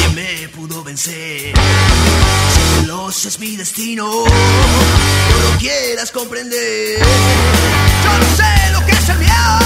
Nadie me pudo vencer. Si veloz es mi destino, no lo quieras comprender. Yo no sé lo que es el miedo,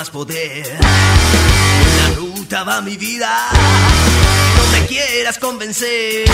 más poder. En la ruta va mi vida, no te quieras convencer.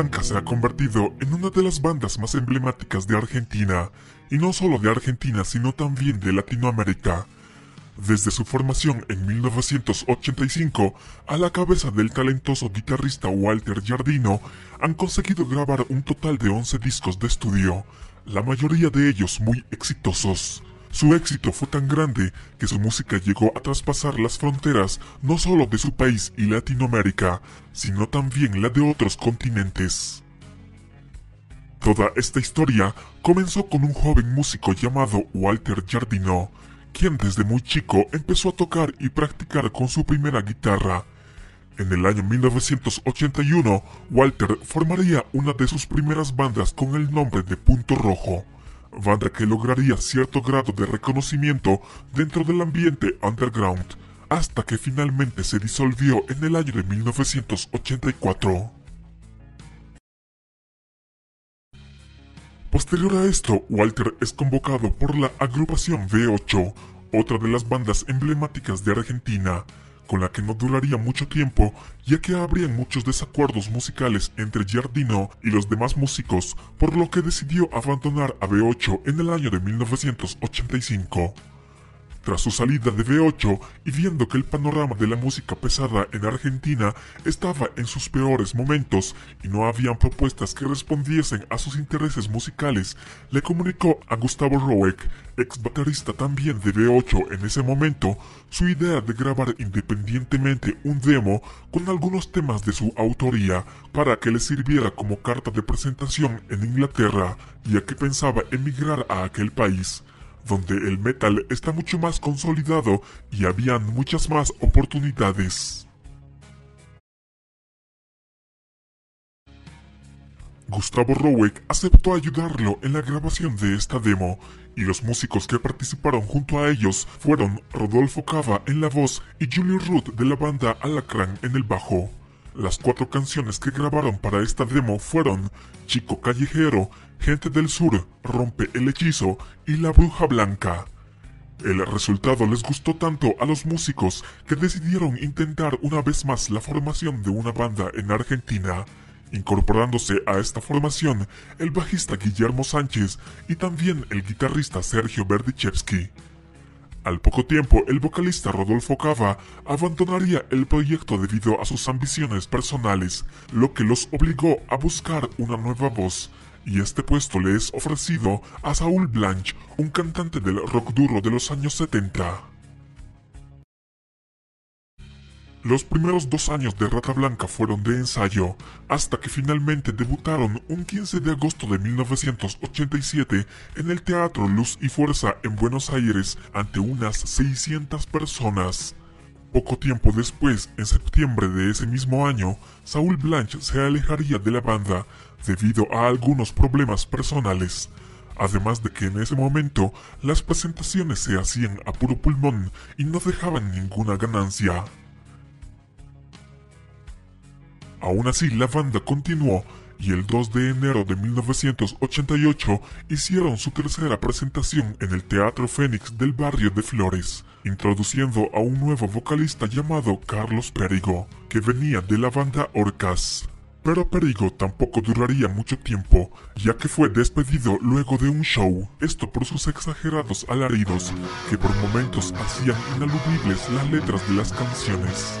Blanca se ha convertido en una de las bandas más emblemáticas de Argentina, y no solo de Argentina, sino también de Latinoamérica. Desde su formación en 1985, a la cabeza del talentoso guitarrista Walter Giardino, han conseguido grabar un total de 11 discos de estudio, la mayoría de ellos muy exitosos. Su éxito fue tan grande que su música llegó a traspasar las fronteras no solo de su país y Latinoamérica, sino también la de otros continentes. Toda esta historia comenzó con un joven músico llamado Walter Giardino, quien desde muy chico empezó a tocar y practicar con su primera guitarra. En el año 1981, Walter formaría una de sus primeras bandas con el nombre de Punto Rojo, banda que lograría cierto grado de reconocimiento dentro del ambiente underground, hasta que finalmente se disolvió en el año de 1984. Posterior a esto, Walter es convocado por la agrupación V8, otra de las bandas emblemáticas de Argentina, con la que no duraría mucho tiempo, ya que habrían muchos desacuerdos musicales entre Giardino y los demás músicos, por lo que decidió abandonar a V8 en el año de 1985. Tras su salida de V8 y viendo que el panorama de la música pesada en Argentina estaba en sus peores momentos y no habían propuestas que respondiesen a sus intereses musicales, le comunicó a Gustavo Roek, ex baterista también de V8 en ese momento, su idea de grabar independientemente un demo con algunos temas de su autoría para que le sirviera como carta de presentación en Inglaterra, ya que pensaba emigrar a aquel país donde el metal está mucho más consolidado y habían muchas más oportunidades. Gustavo Roweck aceptó ayudarlo en la grabación de esta demo, y los músicos que participaron junto a ellos fueron Rodolfo Cava en la voz y Julio Ruth de la banda Alacrán en el bajo. Las cuatro canciones que grabaron para esta demo fueron Chico Callejero, Gente del Sur, Rompe el Hechizo y La Bruja Blanca. El resultado les gustó tanto a los músicos que decidieron intentar una vez más la formación de una banda en Argentina, incorporándose a esta formación el bajista Guillermo Sánchez y también el guitarrista Sergio Berdichevsky. Al poco tiempo, el vocalista Rodolfo Cava abandonaría el proyecto debido a sus ambiciones personales, lo que los obligó a buscar una nueva voz, y este puesto le es ofrecido a Saúl Blanche, un cantante del rock duro de los años 70. Los primeros dos años de Rata Blanca fueron de ensayo, hasta que finalmente debutaron un 15 de agosto de 1987 en el Teatro Luz y Fuerza en Buenos Aires ante unas 600 personas. Poco tiempo después, en septiembre de ese mismo año, Saúl Blanche se alejaría de la banda debido a algunos problemas personales. Además de que en ese momento las presentaciones se hacían a puro pulmón y no dejaban ninguna ganancia. Aún así, la banda continuó y el 2 de enero de 1988 hicieron su tercera presentación en el Teatro Fénix del barrio de Flores, introduciendo a un nuevo vocalista llamado Carlos Perigo, que venía de la banda Orcas. Pero Perigo tampoco duraría mucho tiempo, ya que fue despedido luego de un show, esto por sus exagerados alaridos, que por momentos hacían inaludibles las letras de las canciones.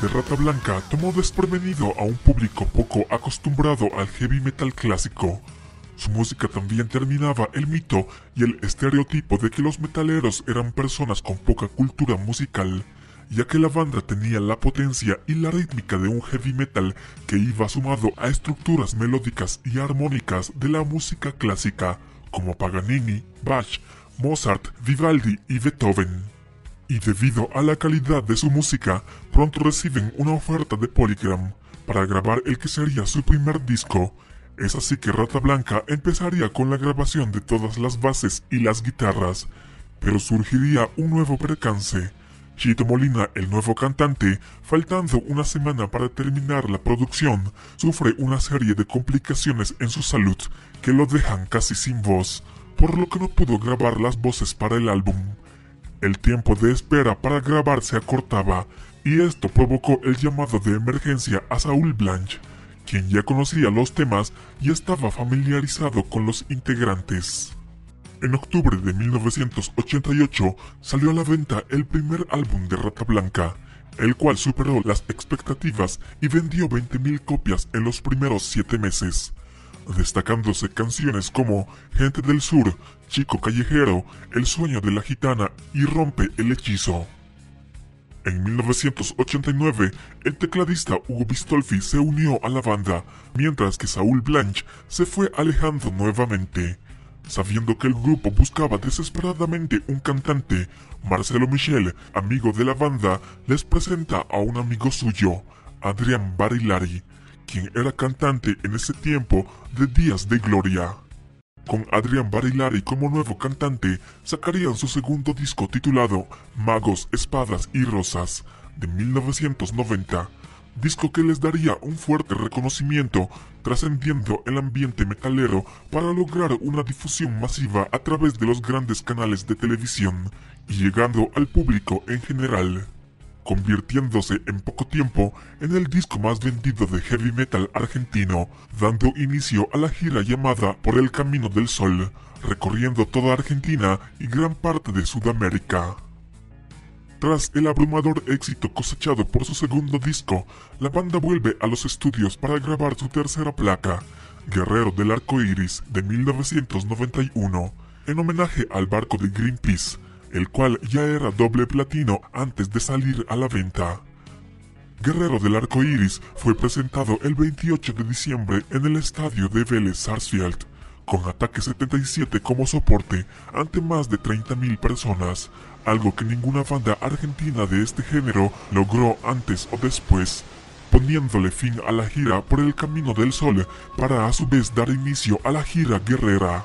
De Rata Blanca tomó desprevenido a un público poco acostumbrado al heavy metal clásico. Su música también terminaba el mito y el estereotipo de que los metaleros eran personas con poca cultura musical, ya que la banda tenía la potencia y la rítmica de un heavy metal que iba sumado a estructuras melódicas y armónicas de la música clásica, como Paganini, Bach, Mozart, Vivaldi y Beethoven. Y debido a la calidad de su música, pronto reciben una oferta de Polygram para grabar el que sería su primer disco. Es así que Rata Blanca empezaría con la grabación de todas las bases y las guitarras, pero surgiría un nuevo percance. Chito Molina, el nuevo cantante, faltando una semana para terminar la producción, sufre una serie de complicaciones en su salud que lo dejan casi sin voz, por lo que no pudo grabar las voces para el álbum. El tiempo de espera para grabar se acortaba y esto provocó el llamado de emergencia a Saúl Blanche, quien ya conocía los temas y estaba familiarizado con los integrantes. En octubre de 1988 salió a la venta el primer álbum de Rata Blanca, el cual superó las expectativas y vendió 20.000 copias en los primeros 7 meses, destacándose canciones como Gente del Sur, Chico Callejero, El Sueño de la Gitana y Rompe el Hechizo. En 1989, el tecladista Hugo Bistolfi se unió a la banda, mientras que Saúl Blanche se fue alejando nuevamente. Sabiendo que el grupo buscaba desesperadamente un cantante, Marcelo Michel, amigo de la banda, les presenta a un amigo suyo, Adrián Barilari, quien era cantante en ese tiempo de Días de Gloria. Con Adrián Barilari como nuevo cantante, sacarían su segundo disco titulado Magos, Espadas y Rosas, de 1990, disco que les daría un fuerte reconocimiento, trascendiendo el ambiente metalero para lograr una difusión masiva a través de los grandes canales de televisión y llegando al público en general convirtiéndose en poco tiempo en el disco más vendido de heavy metal argentino, dando inicio a la gira llamada Por el Camino del Sol, recorriendo toda Argentina y gran parte de Sudamérica. Tras el abrumador éxito cosechado por su segundo disco, la banda vuelve a los estudios para grabar su tercera placa, Guerrero del Arco Iris, de 1991, en homenaje al barco de Greenpeace, el cual ya era doble platino antes de salir a la venta. Guerrero del Arco Iris fue presentado el 28 de diciembre en el estadio de Vélez Sarsfield, con Ataque 77 como soporte ante más de 30.000 personas, algo que ninguna banda argentina de este género logró antes o después, poniéndole fin a la gira por el Camino del Sol para a su vez dar inicio a la gira guerrera.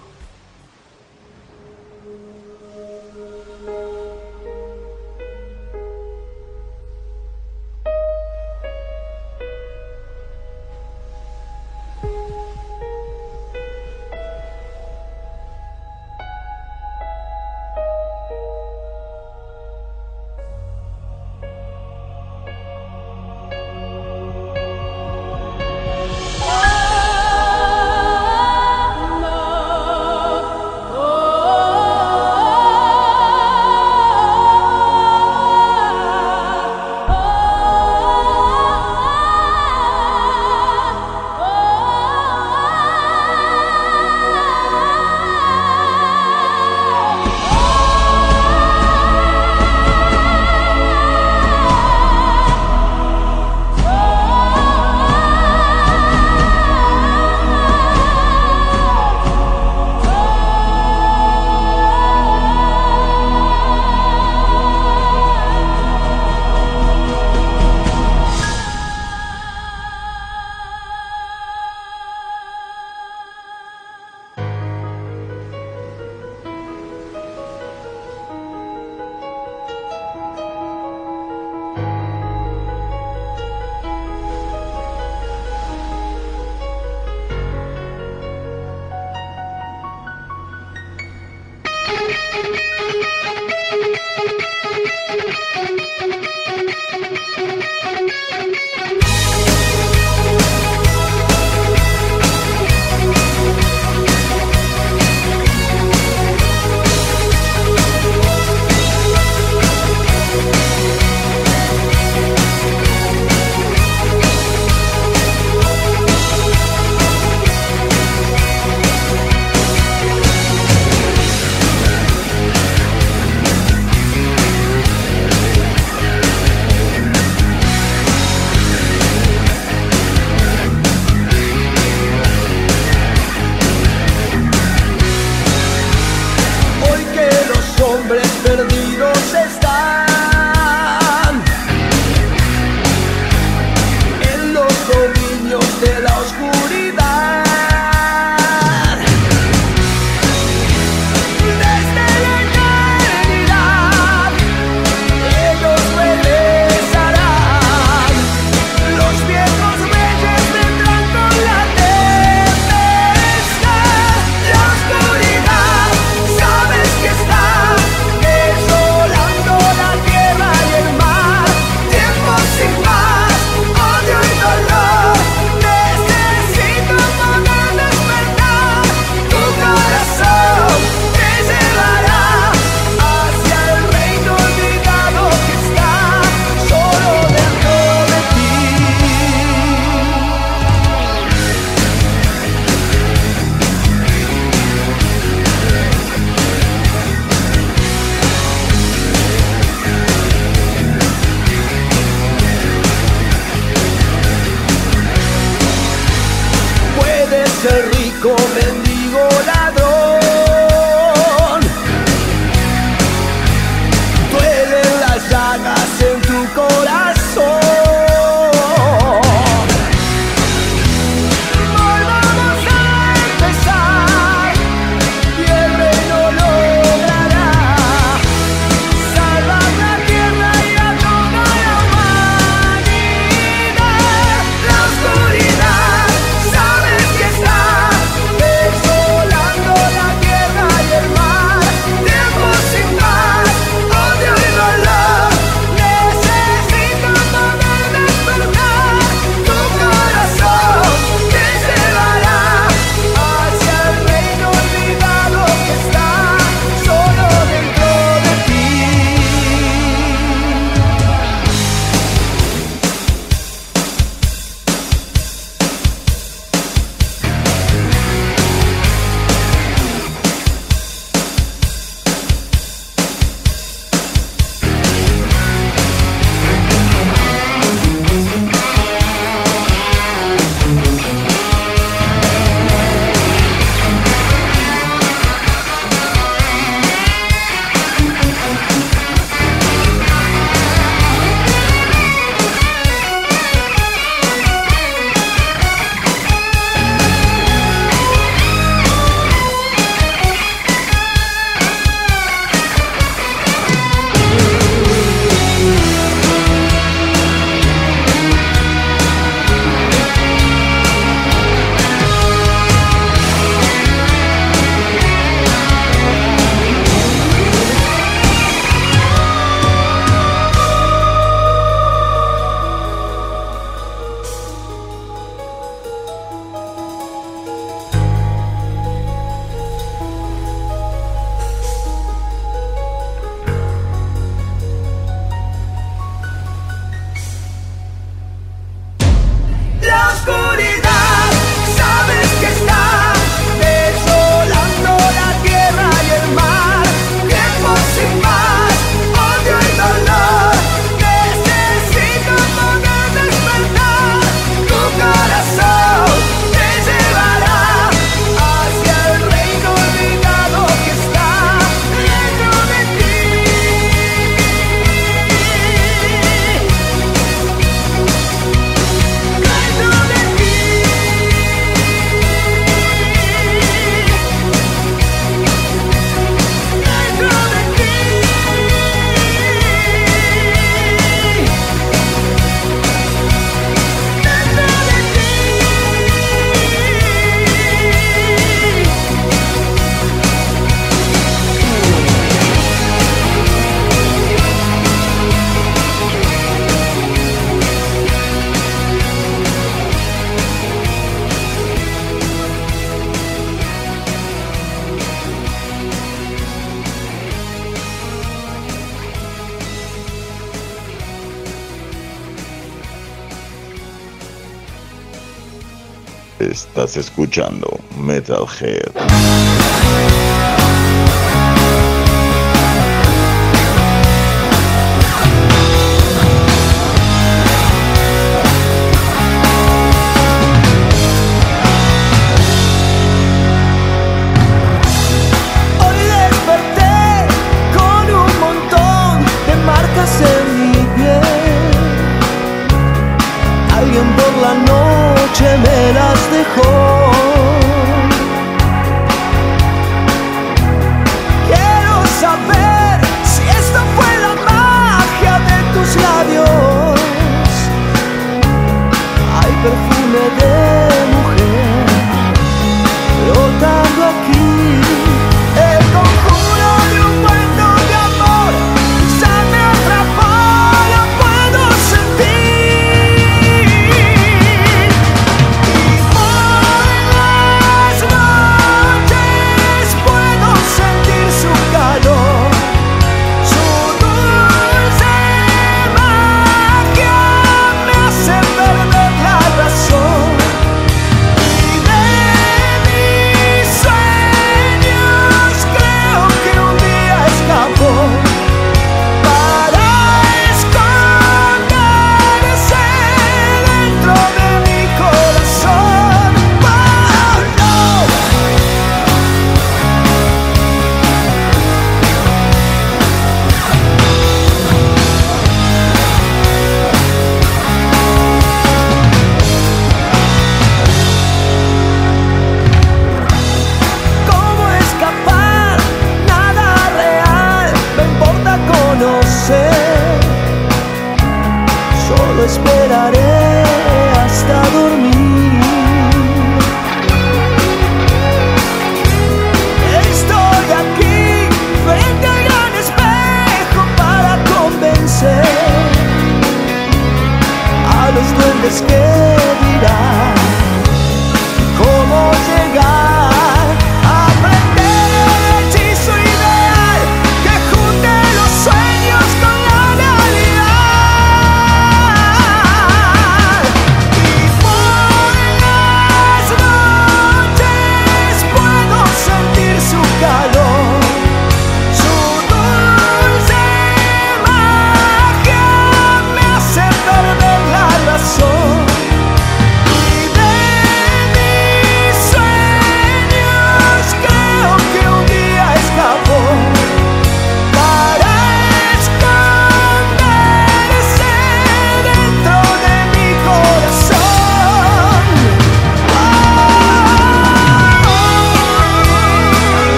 Estás escuchando Metalhead.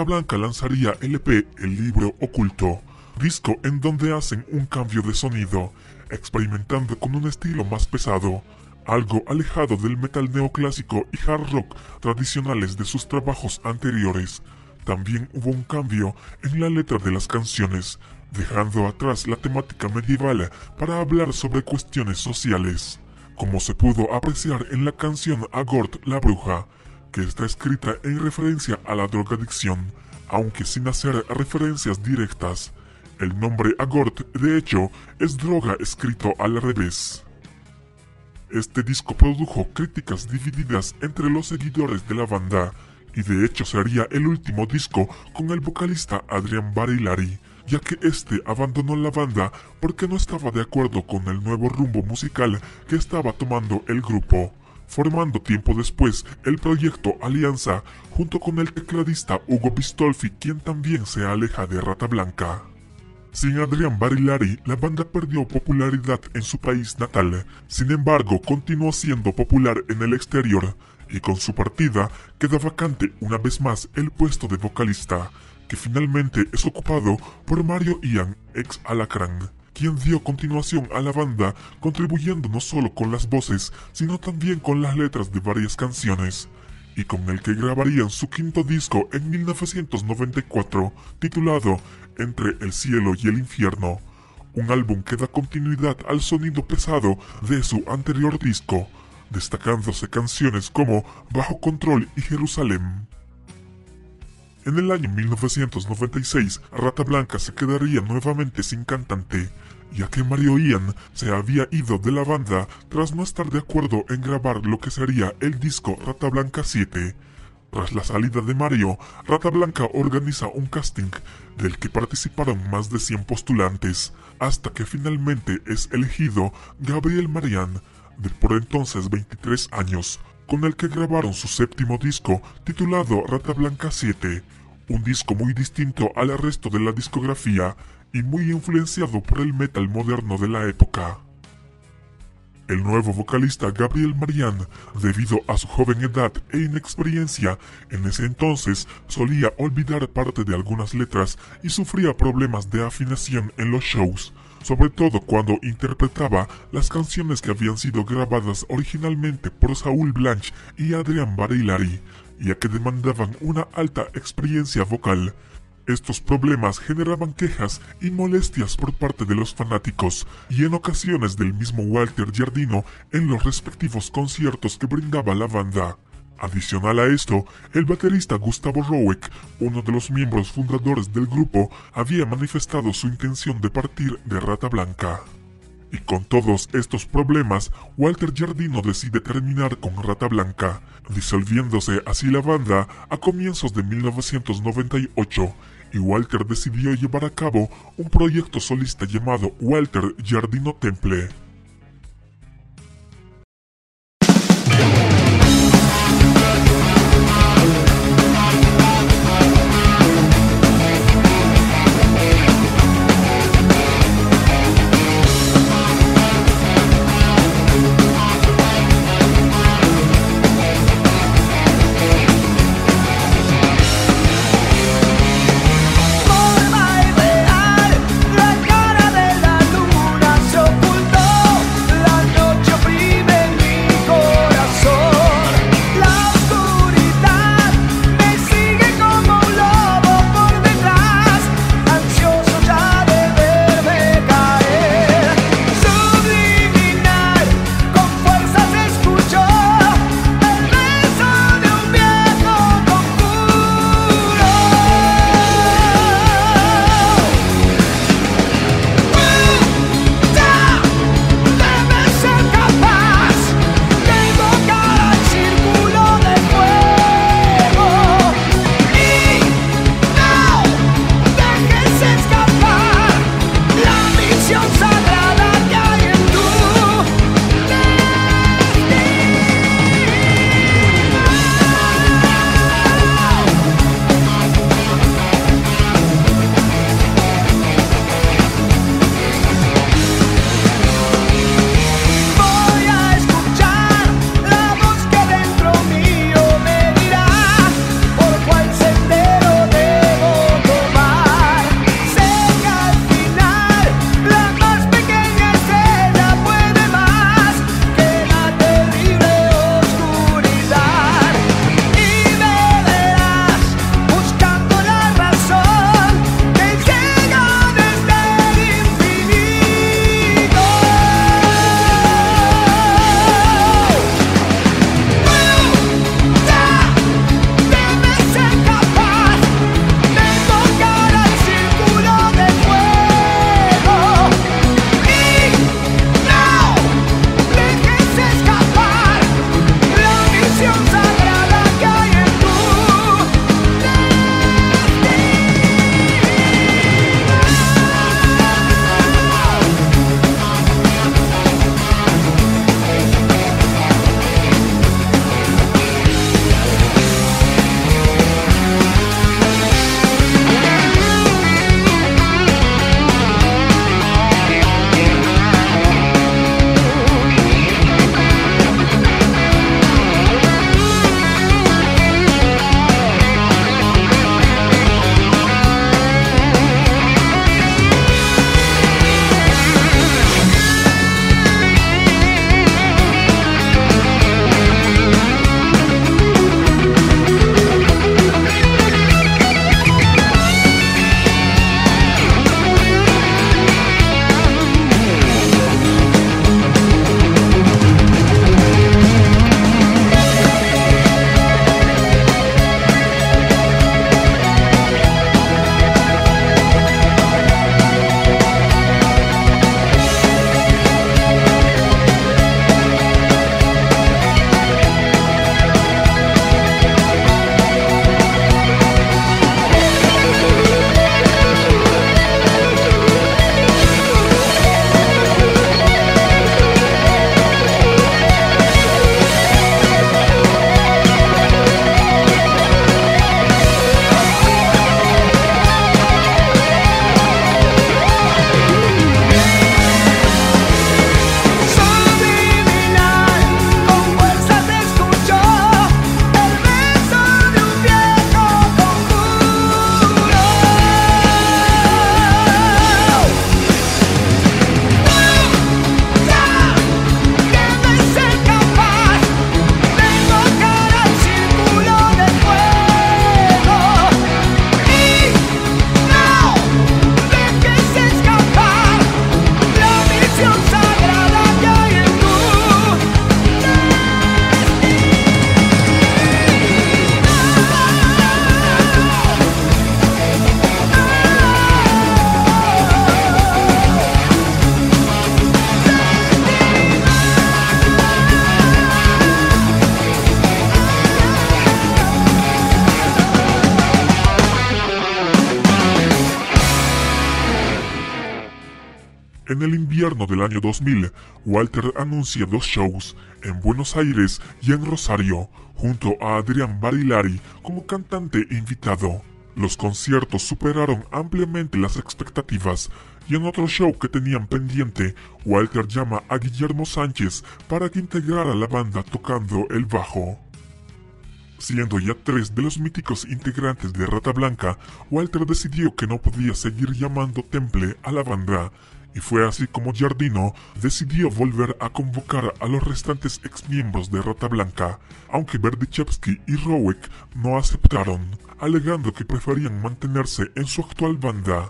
Blanca lanzaría LP El Libro Oculto, disco en donde hacen un cambio de sonido, experimentando con un estilo más pesado, algo alejado del metal neoclásico y hard rock tradicionales de sus trabajos anteriores. También hubo un cambio en la letra de las canciones, dejando atrás la temática medieval para hablar sobre cuestiones sociales, como se pudo apreciar en la canción Agort la Bruja, que está escrita en referencia a la drogadicción, aunque sin hacer referencias directas. El nombre Agort, de hecho, es droga escrito al revés. Este disco produjo críticas divididas entre los seguidores de la banda, y de hecho sería el último disco con el vocalista Adrian Barilari, ya que este abandonó la banda porque no estaba de acuerdo con el nuevo rumbo musical que estaba tomando el grupo, formando tiempo después el proyecto Alianza junto con el tecladista Hugo Pistolfi quien también se aleja de Rata Blanca. Sin Adrián Barilari, la banda perdió popularidad en su país natal, sin embargo continuó siendo popular en el exterior, y con su partida queda vacante una vez más el puesto de vocalista, que finalmente es ocupado por Mario Ian, ex Alacrán, quien dio continuación a la banda contribuyendo no solo con las voces, sino también con las letras de varias canciones, y con el que grabarían su quinto disco en 1994, titulado Entre el cielo y el infierno, un álbum que da continuidad al sonido pesado de su anterior disco, destacándose canciones como Bajo Control y Jerusalén. En el año 1996, Rata Blanca se quedaría nuevamente sin cantante, ya que Mario Ian se había ido de la banda tras no estar de acuerdo en grabar lo que sería el disco Rata Blanca 7. Tras la salida de Mario, Rata Blanca organiza un casting del que participaron más de 100 postulantes, hasta que finalmente es elegido Gabriel Marian, de por entonces 23 años, con el que grabaron su séptimo disco titulado Rata Blanca 7, un disco muy distinto al resto de la discografía y muy influenciado por el metal moderno de la época. El nuevo vocalista Gabriel Marian, debido a su joven edad e inexperiencia, en ese entonces solía olvidar parte de algunas letras y sufría problemas de afinación en los shows, sobre todo cuando interpretaba las canciones que habían sido grabadas originalmente por Saúl Blanche y Adrián Barilari, ya que demandaban una alta experiencia vocal. Estos problemas generaban quejas y molestias por parte de los fanáticos y en ocasiones del mismo Walter Giardino en los respectivos conciertos que brindaba la banda. Adicional a esto, el baterista Gustavo Roweck, uno de los miembros fundadores del grupo, había manifestado su intención de partir de Rata Blanca. Y con todos estos problemas, Walter Giardino decide terminar con Rata Blanca, disolviéndose así la banda a comienzos de 1998, y Walter decidió llevar a cabo un proyecto solista llamado Walter Giardino Temple. Del año 2000, Walter anuncia dos shows en Buenos Aires y en Rosario, junto a Adrián Barilari como cantante invitado. Los conciertos superaron ampliamente las expectativas y en otro show que tenían pendiente, Walter llama a Guillermo Sánchez para que integrara la banda tocando el bajo. Siendo ya tres de los míticos integrantes de Rata Blanca, Walter decidió que no podía seguir llamando Temple a la banda, y fue así como Giardino decidió volver a convocar a los restantes exmiembros de Rata Blanca, aunque Berdichevsky y Rowek no aceptaron, alegando que preferían mantenerse en su actual banda.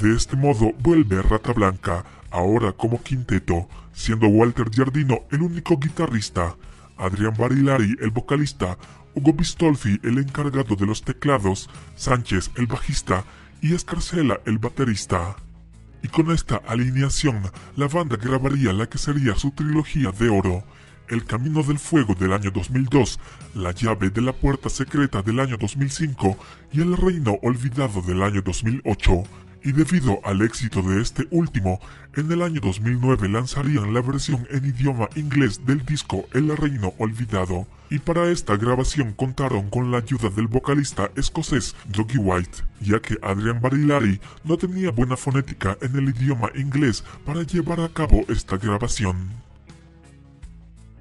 De este modo vuelve Rata Blanca, ahora como quinteto, siendo Walter Giardino el único guitarrista, Adrián Barilari el vocalista, Hugo Bistolfi el encargado de los teclados, Sánchez el bajista y Escarcela el baterista. Y con esta alineación, la banda grabaría la que sería su trilogía de oro, El Camino del Fuego del año 2002, La llave de la puerta secreta del año 2005 y El Reino Olvidado del año 2008 y debido al éxito de este último, en el año 2009 lanzarían la versión en idioma inglés del disco El Reino Olvidado, y para esta grabación contaron con la ayuda del vocalista escocés Doggy White, ya que Adrian Barilari no tenía buena fonética en el idioma inglés para llevar a cabo esta grabación.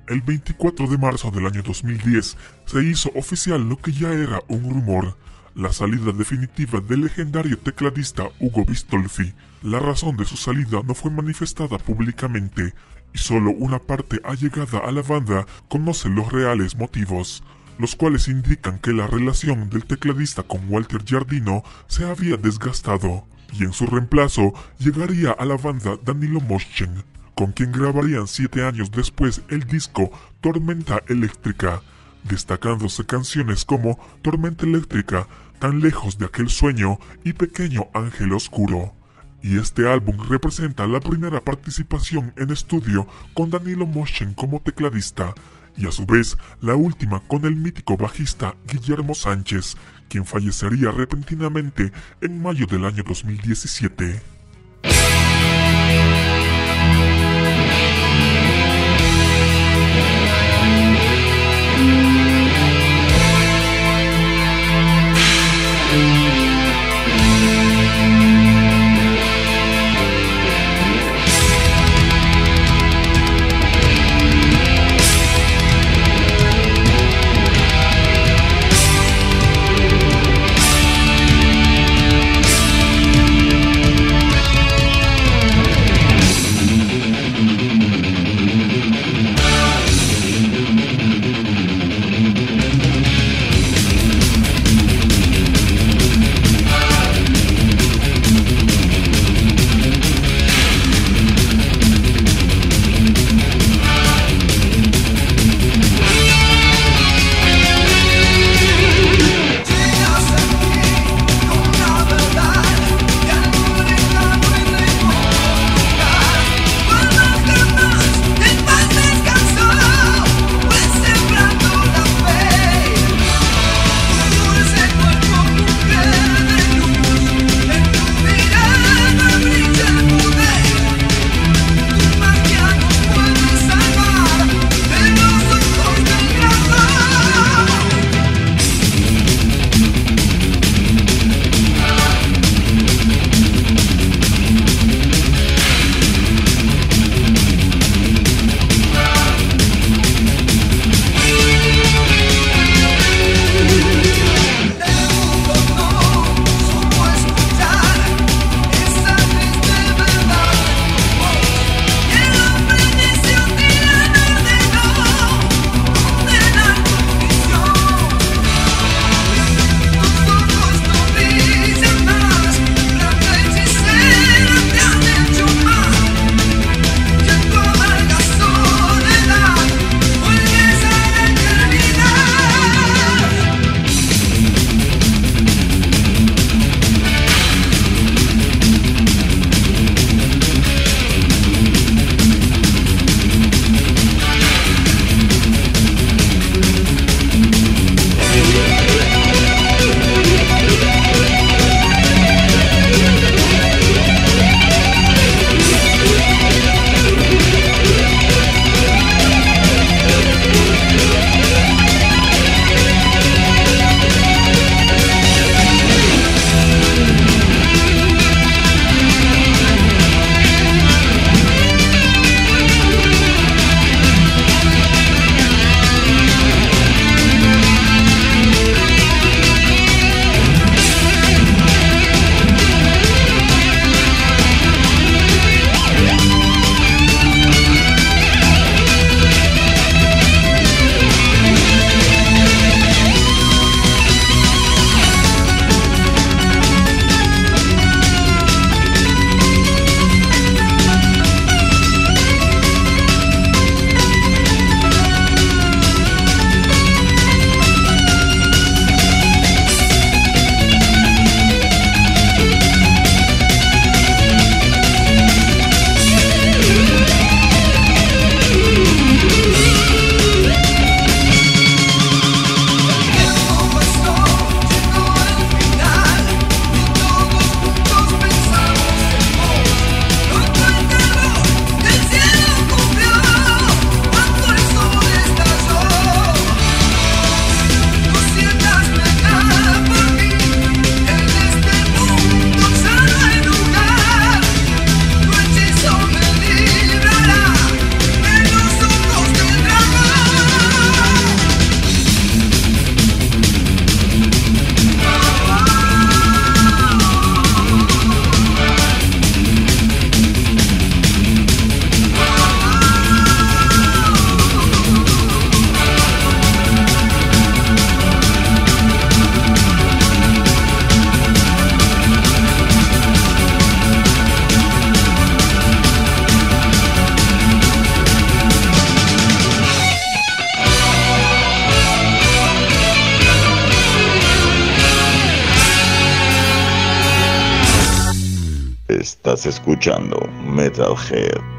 El 24 de marzo del año 2010 se hizo oficial lo que ya era un rumor, la salida definitiva del legendario tecladista Hugo Bistolfi. La razón de su salida no fue manifestada públicamente y solo una parte allegada a la banda conoce los reales motivos, los cuales indican que la relación del tecladista con Walter Giardino se había desgastado y en su reemplazo llegaría a la banda Danilo Moschen, con quien grabarían siete años después el disco Tormenta Eléctrica, destacándose canciones como Tormenta Eléctrica, Tan lejos de aquel sueño y Pequeño Ángel Oscuro. Y este álbum representa la primera participación en estudio con Danilo Moschen como tecladista, y a su vez la última con el mítico bajista Guillermo Sánchez, quien fallecería repentinamente en mayo del año 2017. Escuchando Metalhead.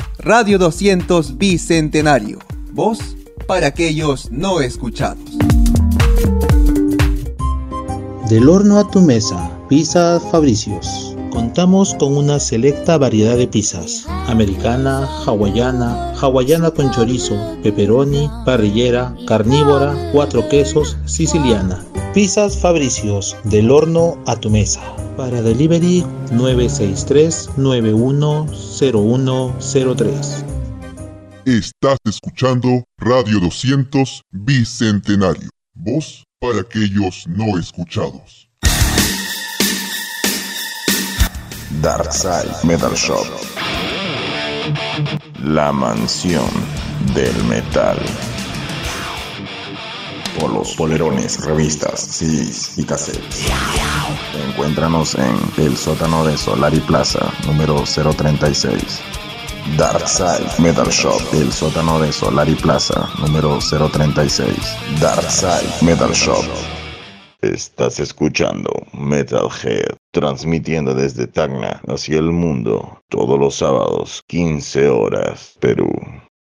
Radio 200 Bicentenario. Voz para aquellos no escuchados. Del horno a tu mesa, Pizza Fabricios. Contamos con una selecta variedad de pizzas. Americana, hawaiana, hawaiana con chorizo, pepperoni, parrillera, carnívora, cuatro quesos, siciliana. Pizzas Fabricios, del horno a tu mesa. Para delivery 963-910103. Estás escuchando Radio 200 Bicentenario. Voz para aquellos no escuchados. Darkside Metal Shop. La mansión del metal. Polos, polerones, revistas, CDs y cassettes. Encuéntranos en el sótano de Solari Plaza, número 036. Darkside Metal Shop, el sótano de Solari Plaza, número 036. Darkside Metal Shop. Estás escuchando Metalhead, transmitiendo desde Tacna hacia el mundo, todos los sábados, 15 horas, Perú.